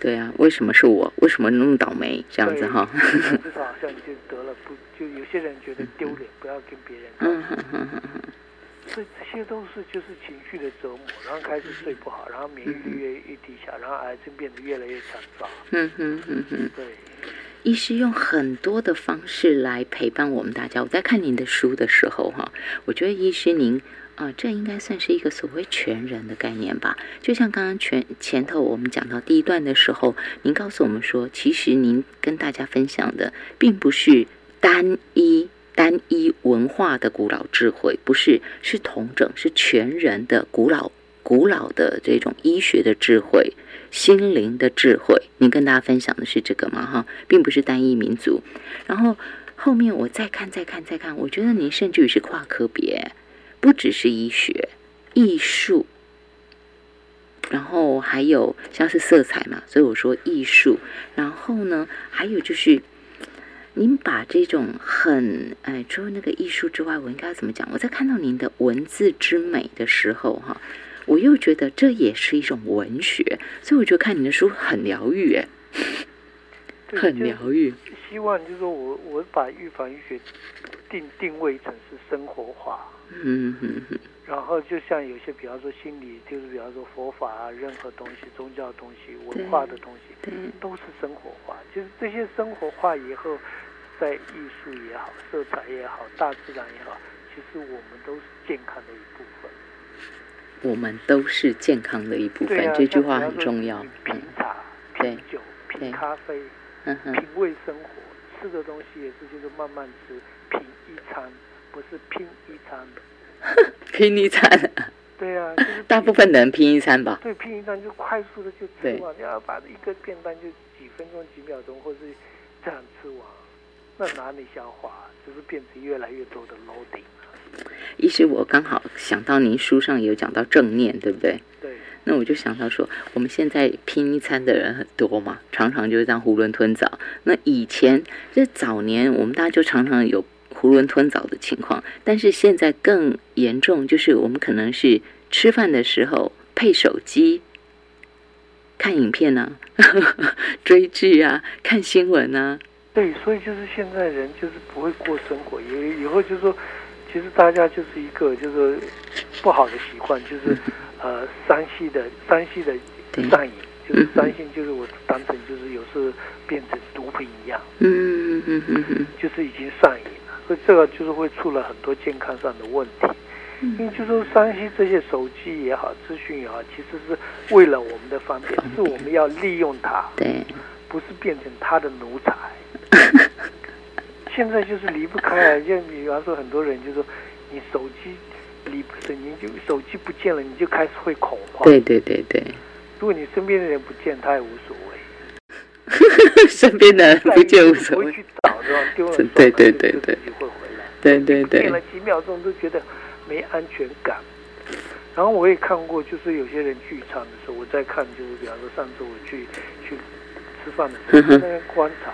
对啊，为什么是我？为什么那么倒霉？这样子哈。至少好像就得了不，就有些人觉得丢脸，不要跟别人。嗯哼哼哼哼。所以这些都是就是情绪的折磨，然后开始睡不好，然后免疫力越越低下，然后癌症变得越来越强壮。嗯哼嗯哼。对。医师用很多的方式来陪伴我们大家。我在看您的书的时候哈，我觉得医师您。啊，这应该算是一个所谓全人的概念吧？就像刚刚前前头我们讲到第一段的时候，您告诉我们说，其实您跟大家分享的，并不是单一单一文化的古老智慧，不是是同整，是全人的古老古老的这种医学的智慧、心灵的智慧。您跟大家分享的是这个吗？哈，并不是单一民族。然后后面我再看、再看、再看，我觉得您甚至于是跨科别。不只是医学、艺术，然后还有像是色彩嘛，所以我说艺术。然后呢，还有就是，您把这种很哎，除了那个艺术之外，我应该怎么讲？我在看到您的文字之美的时候，哈，我又觉得这也是一种文学，所以我觉得看你的书很疗愈，哎，很疗愈。希望就是说我我把预防医学定定位成是生活化。嗯哼哼，然后就像有些，比方说心理，就是比方说佛法啊，任何东西、宗教东西、文化的东西，都是生活化。就是这些生活化以后，在艺术也好、色彩也好、大自然也好，其实我们都是健康的一部分。我们都是健康的一部分，这句话很重要。品茶、品酒、品咖啡，品味生活，吃的东西也是，就是慢慢吃，品一餐。不是拼一餐，拼一餐。对啊，就是 大部分人拼一餐吧。对，拼一餐就快速的就吃完，你要把一个便当就几分钟、几秒钟，或是这样吃完，那哪里消化？就是变成越来越多的 loading 医师，我刚好想到您书上有讲到正念，对不对？对。那我就想到说，我们现在拼一餐的人很多嘛，常常就是这样囫囵吞枣。那以前这早年，我们大家就常常有。囫囵吞枣的情况，但是现在更严重，就是我们可能是吃饭的时候配手机看影片呢，追剧啊，看新闻啊。对，所以就是现在人就是不会过生活，也以后就是说，其实大家就是一个就是不好的习惯，就是呃，山西的山西的上瘾，就是山西就是我当成就是有时变成毒品一样，嗯嗯嗯嗯嗯，就是已经上瘾了。所以这个就是会出了很多健康上的问题，因为就说山西这些手机也好，资讯也好，其实是为了我们的方便，是我们要利用它，对，不是变成他的奴才。现在就是离不开啊，就比方说很多人就说，你手机离不是，你就手机不见了，你就开始会恐慌。对对对对。如果你身边的人不见，他也无所谓。身边的人不见无所谓。去找是吧？丢了，对对对对，会回来。对对对。变了几秒钟都觉得没安全感。然后我也看过，就是有些人聚餐的时候，我在看，就是比方说上次我去去吃饭的时候，在那边观察，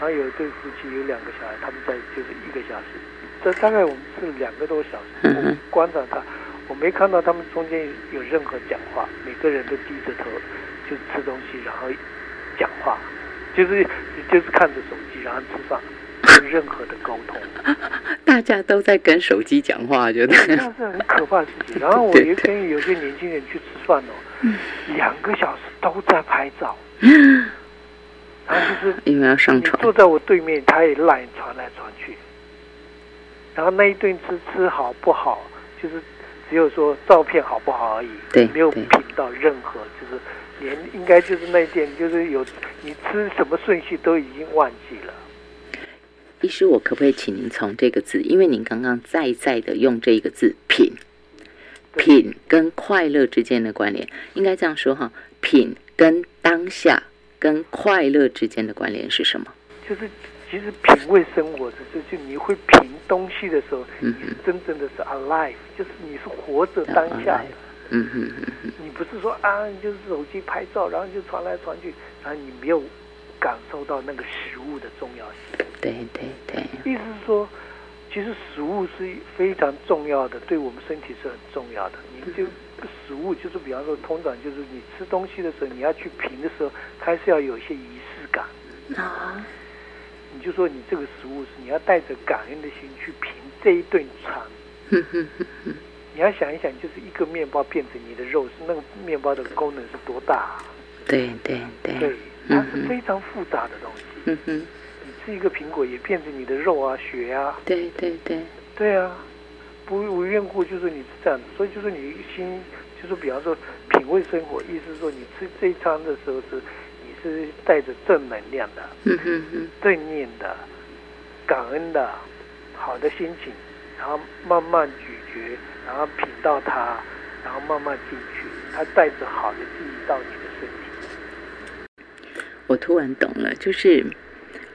然后有一对夫妻有两个小孩，他们在就是一个小时，这大概我们吃了两个多小时，我观察他，我没看到他们中间有任何讲话，每个人都低着头就吃东西，然后。讲话，就是就是看着手机，然后吃饭，没有任何的沟通。大家都在跟手机讲话，觉得那是很可怕的事情。然后我也跟有些年轻人去吃饭哦，两个小时都在拍照。就是因为要上床，坐在我对面，他也赖传来传去。然后那一顿吃吃好不好，就是只有说照片好不好而已，对，没有品到任何就是。连应该就是那点，就是有你吃什么顺序都已经忘记了。医师，我可不可以请您从这个字，因为您刚刚再再的用这一个字“品”，品跟快乐之间的关联，应该这样说哈，品跟当下跟快乐之间的关联是什么？就是其实品味生活的，就就你会品东西的时候，你是真正的是 alive，就是你是活着当下的。嗯哼嗯哼，你不是说啊，就是手机拍照，然后就传来传去，然后你没有感受到那个食物的重要性。对对对，意思是说，其实食物是非常重要的，对我们身体是很重要的。你就食物就是，比方说，通常就是你吃东西的时候，你要去评的时候，它是要有一些仪式感啊。你就说你这个食物是你要带着感恩的心去评这一顿餐。你要想一想，就是一个面包变成你的肉，是那个面包的功能是多大？对对对，对，它是非常复杂的东西。嗯哼，你吃一个苹果也变成你的肉啊、血啊。对对对，对啊，不无缘故就是你是这样子，所以就是你心，就是比方说品味生活，意思是说你吃这一餐的时候是你是带着正能量的，正念的、感恩的、好的心情，然后慢慢咀嚼。然后品到它，然后慢慢进去，它带着好的记忆到你的身体。我突然懂了，就是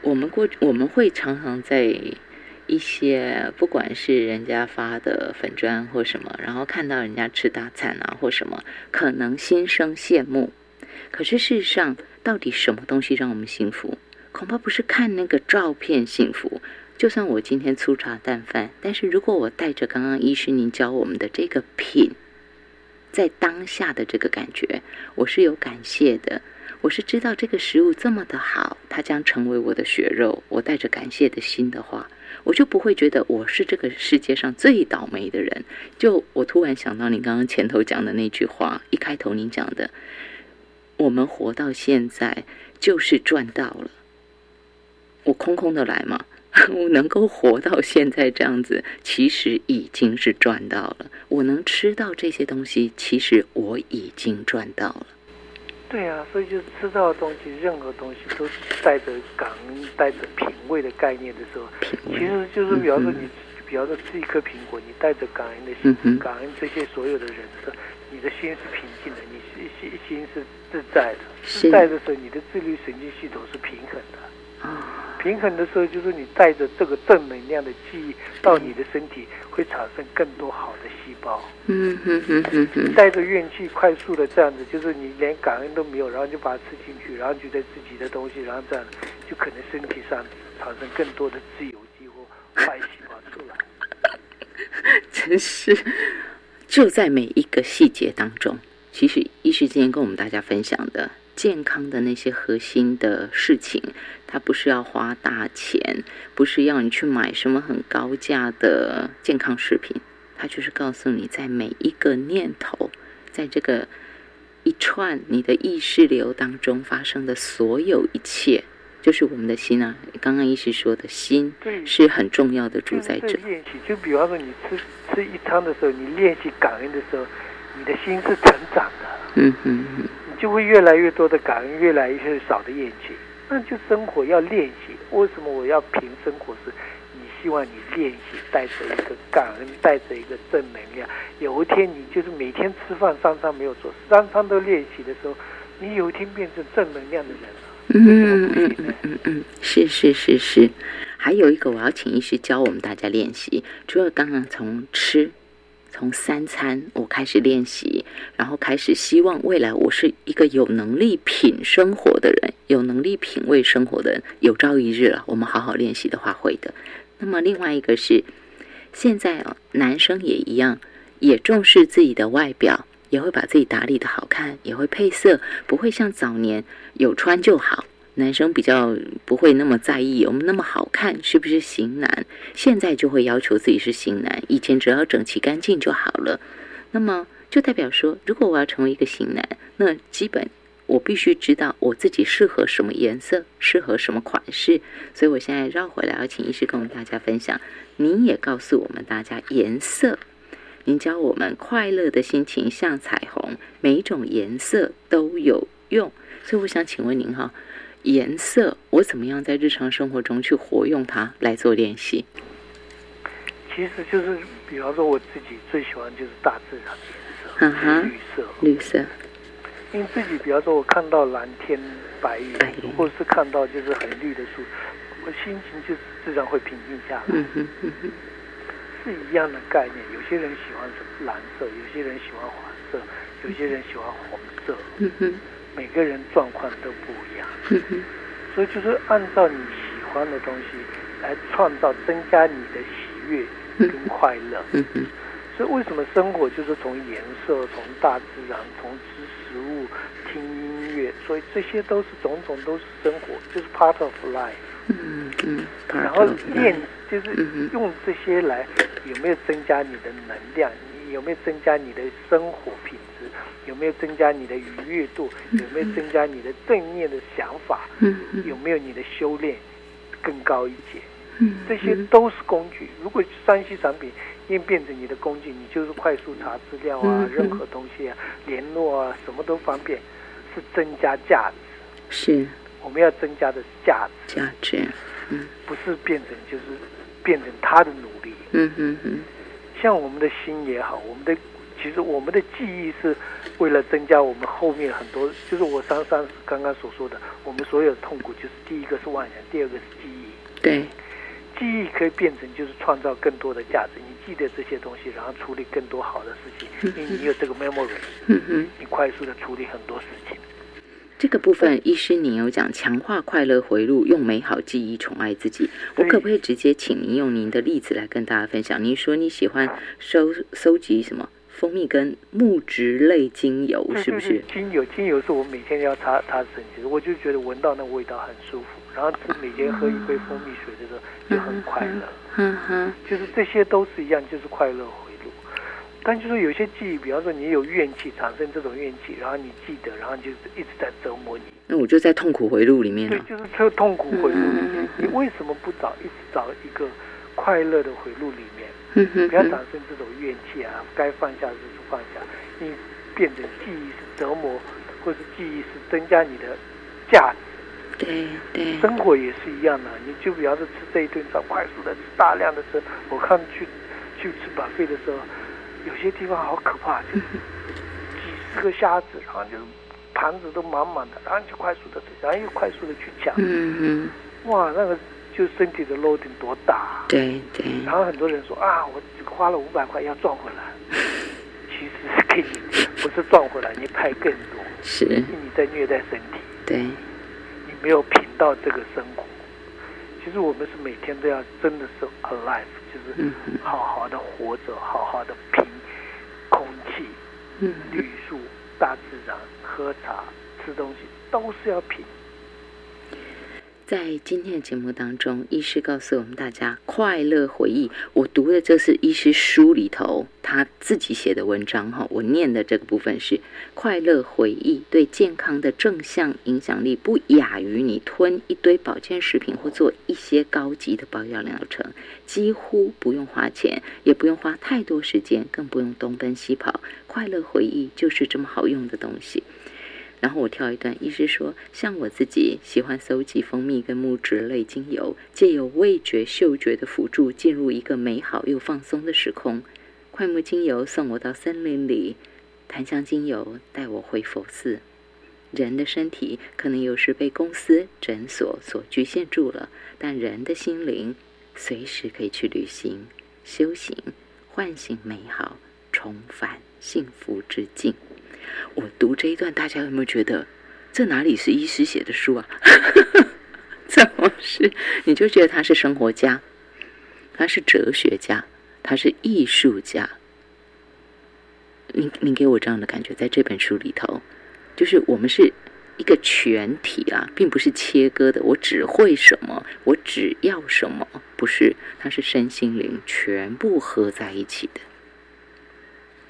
我们过我们会常常在一些不管是人家发的粉砖或什么，然后看到人家吃大餐啊或什么，可能心生羡慕。可是事实上，到底什么东西让我们幸福？恐怕不是看那个照片幸福。就算我今天粗茶淡饭，但是如果我带着刚刚医师您教我们的这个品，在当下的这个感觉，我是有感谢的，我是知道这个食物这么的好，它将成为我的血肉。我带着感谢的心的话，我就不会觉得我是这个世界上最倒霉的人。就我突然想到你刚刚前头讲的那句话，一开头您讲的，我们活到现在就是赚到了。我空空的来嘛？我能够活到现在这样子，其实已经是赚到了。我能吃到这些东西，其实我已经赚到了。对啊，所以就是吃到的东西，任何东西都带着感恩、带着品味的概念的时候，其实就是比方说你，比方说吃一颗苹果，你带着感恩的心，感恩这些所有的人的时候，你的心是平静的，你心心心是自在的，自在的时候，你的自律神经系统是平衡的。啊。平衡的时候，就是你带着这个正能量的记忆到你的身体，会产生更多好的细胞。嗯嗯嗯嗯嗯。带着怨气，快速的这样子，就是你连感恩都没有，然后就把它吃进去，然后觉得自己的东西，然后这样就可能身体上产生更多的自由基或坏细胞出来。真是，就在每一个细节当中，其实医师今天跟我们大家分享的。健康的那些核心的事情，它不是要花大钱，不是要你去买什么很高价的健康食品，它就是告诉你，在每一个念头，在这个一串你的意识流当中发生的所有一切，就是我们的心啊。刚刚医师说的心，是很重要的主宰者。练习，就比方说你吃吃一餐的时候，你练习感恩的时候，你的心是成长的。嗯嗯嗯。就会越来越多的感恩，越来越少的厌倦。那就生活要练习。为什么我要凭生活？是你希望你练习，带着一个感恩，带着一个正能量。有一天，你就是每天吃饭三餐没有做，三餐都练习的时候，你有一天变成正能量的人了。嗯嗯嗯嗯嗯，是是是是。还有一个，我要请医师教我们大家练习。除了刚刚从吃。从三餐我开始练习，然后开始希望未来我是一个有能力品生活的人，有能力品味生活的人。有朝一日了，我们好好练习的话会的。那么另外一个是，现在哦，男生也一样，也重视自己的外表，也会把自己打理的好看，也会配色，不会像早年有穿就好。男生比较不会那么在意我们那么好看，是不是型男？现在就会要求自己是型男，以前只要整齐干净就好了。那么就代表说，如果我要成为一个型男，那基本我必须知道我自己适合什么颜色，适合什么款式。所以我现在绕回来，要请医师跟我们大家分享。您也告诉我们大家颜色，您教我们快乐的心情像彩虹，每一种颜色都有用。所以我想请问您哈。颜色，我怎么样在日常生活中去活用它来做练习？其实就是，比方说我自己最喜欢就是大自然的颜色，绿色，绿色。因为自己，比方说我看到蓝天白云，或者是看到就是很绿的树，我心情就自然会平静下来。嗯哼嗯哼，是一样的概念。有些人喜欢蓝色，有些人喜欢黄色，有些人喜欢红色。嗯哼，每个人状况都不一样。嗯，所以就是按照你喜欢的东西来创造，增加你的喜悦跟快乐。所以为什么生活就是从颜色、从大自然、从吃食物、听音乐，所以这些都是种种都是生活，就是 part of life。嗯嗯。然后练就是用这些来有没有增加你的能量？你有没有增加你的生活品质？有没有增加你的愉悦度？有没有增加你的正面的想法？有没有你的修炼更高一截？嗯。这些都是工具。如果三 C 产品。应变成你的工具，你就是快速查资料啊，任何东西啊，联络啊，什么都方便，是增加价值。是，我们要增加的价值。价值，嗯，不是变成就是变成他的努力。嗯嗯嗯。像我们的心也好，我们的其实我们的记忆是为了增加我们后面很多，就是我刚刚刚刚所说的，我们所有的痛苦，就是第一个是妄想，第二个是记忆。对。记忆可以变成就是创造更多的价值。你记得这些东西，然后处理更多好的事情，因为你有这个 memory，你快速的处理很多事情。这个部分，医师您有讲强化快乐回路，用美好记忆宠爱自己。我可不可以直接请您用您的例子来跟大家分享？您说你喜欢收收集什么蜂蜜跟木质类精油，是不是？精油，精油是我每天要擦擦身体，我就觉得闻到那味道很舒服。然后是每天喝一杯蜂蜜水的时候就很快乐，嗯哼，就是这些都是一样，就是快乐回路。但就是有些记忆，比方说你有怨气，产生这种怨气，然后你记得，然后就是一直在折磨你。那我就在痛苦回路里面对，就是这痛苦回路里面。你为什么不找一直找一个快乐的回路里面？嗯哼，不要产生这种怨气啊！该放下就是放下，你变成记忆是折磨，或是记忆是增加你的价值。对对，生活也是一样的。你就比方说吃这一顿饭，快速的吃大量的吃。我看去去吃板费的时候，有些地方好可怕，就几十个虾子，然后就盘子都满满的，然后就快速的吃，然后又快速的去抢。嗯嗯。哇，那个就身体的 loading 多大？对对。然后很多人说啊，我花了五百块要赚回来，其实给你不是赚回来，你拍更多，是你在虐待身体。对。你没有品到这个生活，其实我们是每天都要真的是 alive，就是好好的活着，好好的品空气、绿树、大自然、喝茶、吃东西，都是要品。在今天的节目当中，医师告诉我们大家快乐回忆。我读的这是医师书里头他自己写的文章哈，我念的这个部分是快乐回忆对健康的正向影响力不亚于你吞一堆保健食品或做一些高级的保养疗程，几乎不用花钱，也不用花太多时间，更不用东奔西跑。快乐回忆就是这么好用的东西。然后我跳一段，医师说，像我自己喜欢搜集蜂蜜跟木质类精油，借由味觉、嗅觉的辅助，进入一个美好又放松的时空。快木精油送我到森林里，檀香精油带我回佛寺。人的身体可能有时被公司、诊所所局限住了，但人的心灵随时可以去旅行、修行、唤醒美好、重返幸福之境。我读这一段，大家有没有觉得这哪里是医师写的书啊？怎么是？你就觉得他是生活家，他是哲学家，他是艺术家。你你给我这样的感觉，在这本书里头，就是我们是一个全体啊，并不是切割的。我只会什么，我只要什么，不是？它是身心灵全部合在一起的。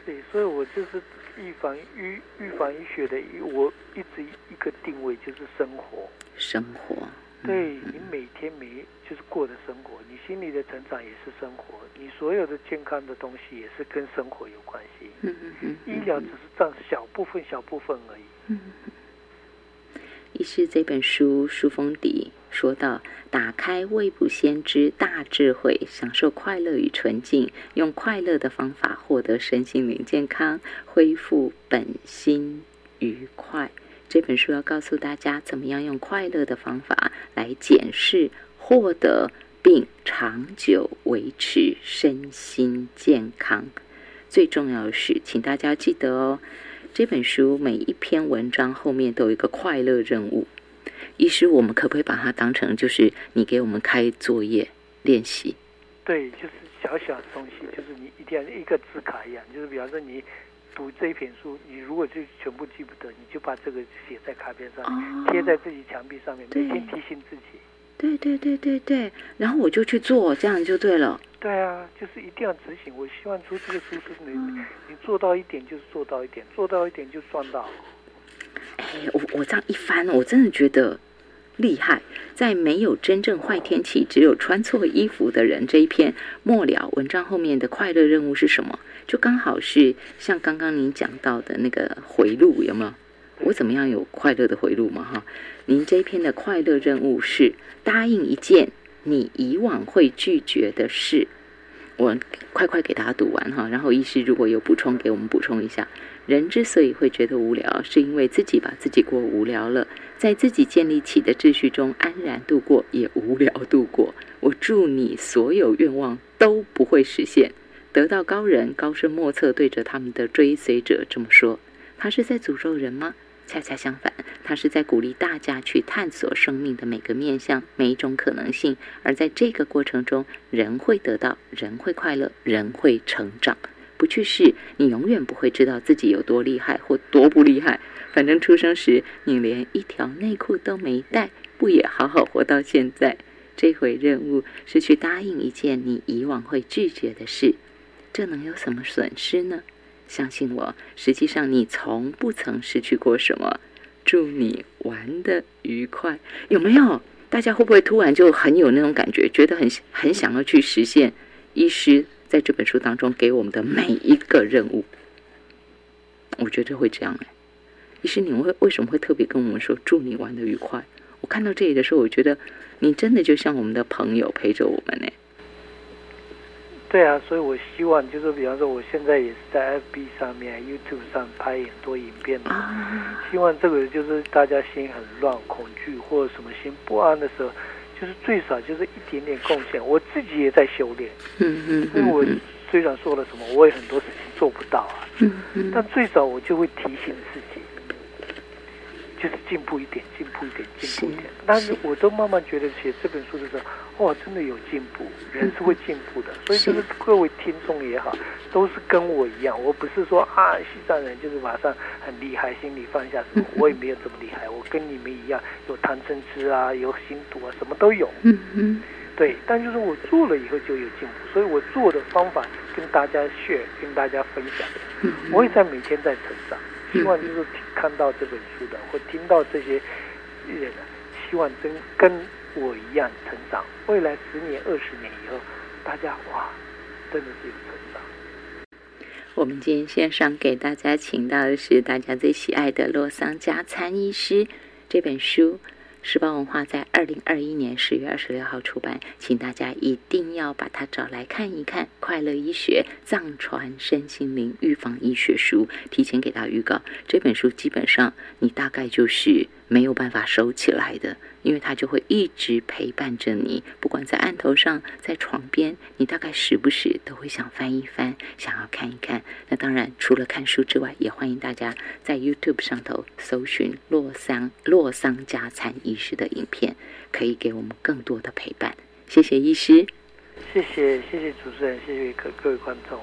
对，所以我就是。预防预预防医学的，我一直一个定位就是生活。生活，对你每天每就是过的生活，你心里的成长也是生活，你所有的健康的东西也是跟生活有关系。嗯嗯嗯，医疗只是占小部分小部分而已。嗯嗯。医师这本书书封底说到：“打开未卜先知大智慧，享受快乐与纯净，用快乐的方法获得身心灵健康，恢复本心愉快。这本书要告诉大家，怎么样用快乐的方法来检视、获得并长久维持身心健康。最重要的是，请大家记得哦，这本书每一篇文章后面都有一个快乐任务。医师，我们可不可以把它当成就是你给我们开作业练习？对，就是小小的东西，就是你一定要一个字卡一样，就是比方说你读这一篇书，你如果就全部记不得，你就把这个写在卡片上，贴在自己墙壁上面，每天提醒自己。对对对对对，然后我就去做，这样就对了。对啊，就是一定要执行。我希望出这个书是你，你做到一点就是做到一点，做到一点就赚到。哎，我我这样一翻，我真的觉得厉害。在没有真正坏天气，只有穿错衣服的人这一篇末了文章后面的快乐任务是什么？就刚好是像刚刚您讲到的那个回路，有没有？我怎么样有快乐的回路嘛？哈，您这一篇的快乐任务是答应一件你以往会拒绝的事。我快快给大家读完哈，然后医师如果有补充，给我们补充一下。人之所以会觉得无聊，是因为自己把自己过无聊了，在自己建立起的秩序中安然度过，也无聊度过。我祝你所有愿望都不会实现。得道高人高深莫测，对着他们的追随者这么说：他是在诅咒人吗？恰恰相反，他是在鼓励大家去探索生命的每个面向、每一种可能性。而在这个过程中，人会得到，人会快乐，人会成长。不去试，你永远不会知道自己有多厉害或多不厉害。反正出生时你连一条内裤都没带，不也好好活到现在？这回任务是去答应一件你以往会拒绝的事，这能有什么损失呢？相信我，实际上你从不曾失去过什么。祝你玩的愉快，有没有？大家会不会突然就很有那种感觉，觉得很很想要去实现医师在这本书当中给我们的每一个任务？我觉得会这样哎。医师，你会为什么会特别跟我们说祝你玩的愉快？我看到这里的时候，我觉得你真的就像我们的朋友陪着我们呢。对啊，所以我希望就是，比方说，我现在也是在 FB 上面、YouTube 上拍很多影片的，希望这个就是大家心很乱、恐惧或者什么心不安的时候，就是最少就是一点点贡献。我自己也在修炼，嗯嗯，因为我虽然说了什么，我也很多事情做不到啊，嗯嗯，但最少我就会提醒自己。就是进步一点，进步一点，进步一点。但是我都慢慢觉得写这本书的时候，哇，真的有进步。人是会进步的，所以就是各位听众也好，都是跟我一样。我不是说啊，西藏人就是马上很厉害，心里放下什么，我也没有这么厉害。我跟你们一样，有贪嗔痴啊，有心毒啊，什么都有。嗯嗯。对，但就是我做了以后就有进步，所以我做的方法跟大家 share，跟大家分享。我也在每天在成长。希望就是看到这本书的，或听到这些人，希望真跟我一样成长。未来十年、二十年以后，大家哇，真的是有成长。我们今天线上给大家请到的是大家最喜爱的洛桑加参医师这本书。时报文化在二零二一年十月二十六号出版，请大家一定要把它找来看一看。《快乐医学藏传身心灵预防医学书》，提前给到预告，这本书基本上你大概就是没有办法收起来的。因为它就会一直陪伴着你，不管在案头上，在床边，你大概时不时都会想翻一翻，想要看一看。那当然，除了看书之外，也欢迎大家在 YouTube 上头搜寻洛桑洛桑加餐医师的影片，可以给我们更多的陪伴。谢谢医师，谢谢谢谢主持人，谢谢各各位观众。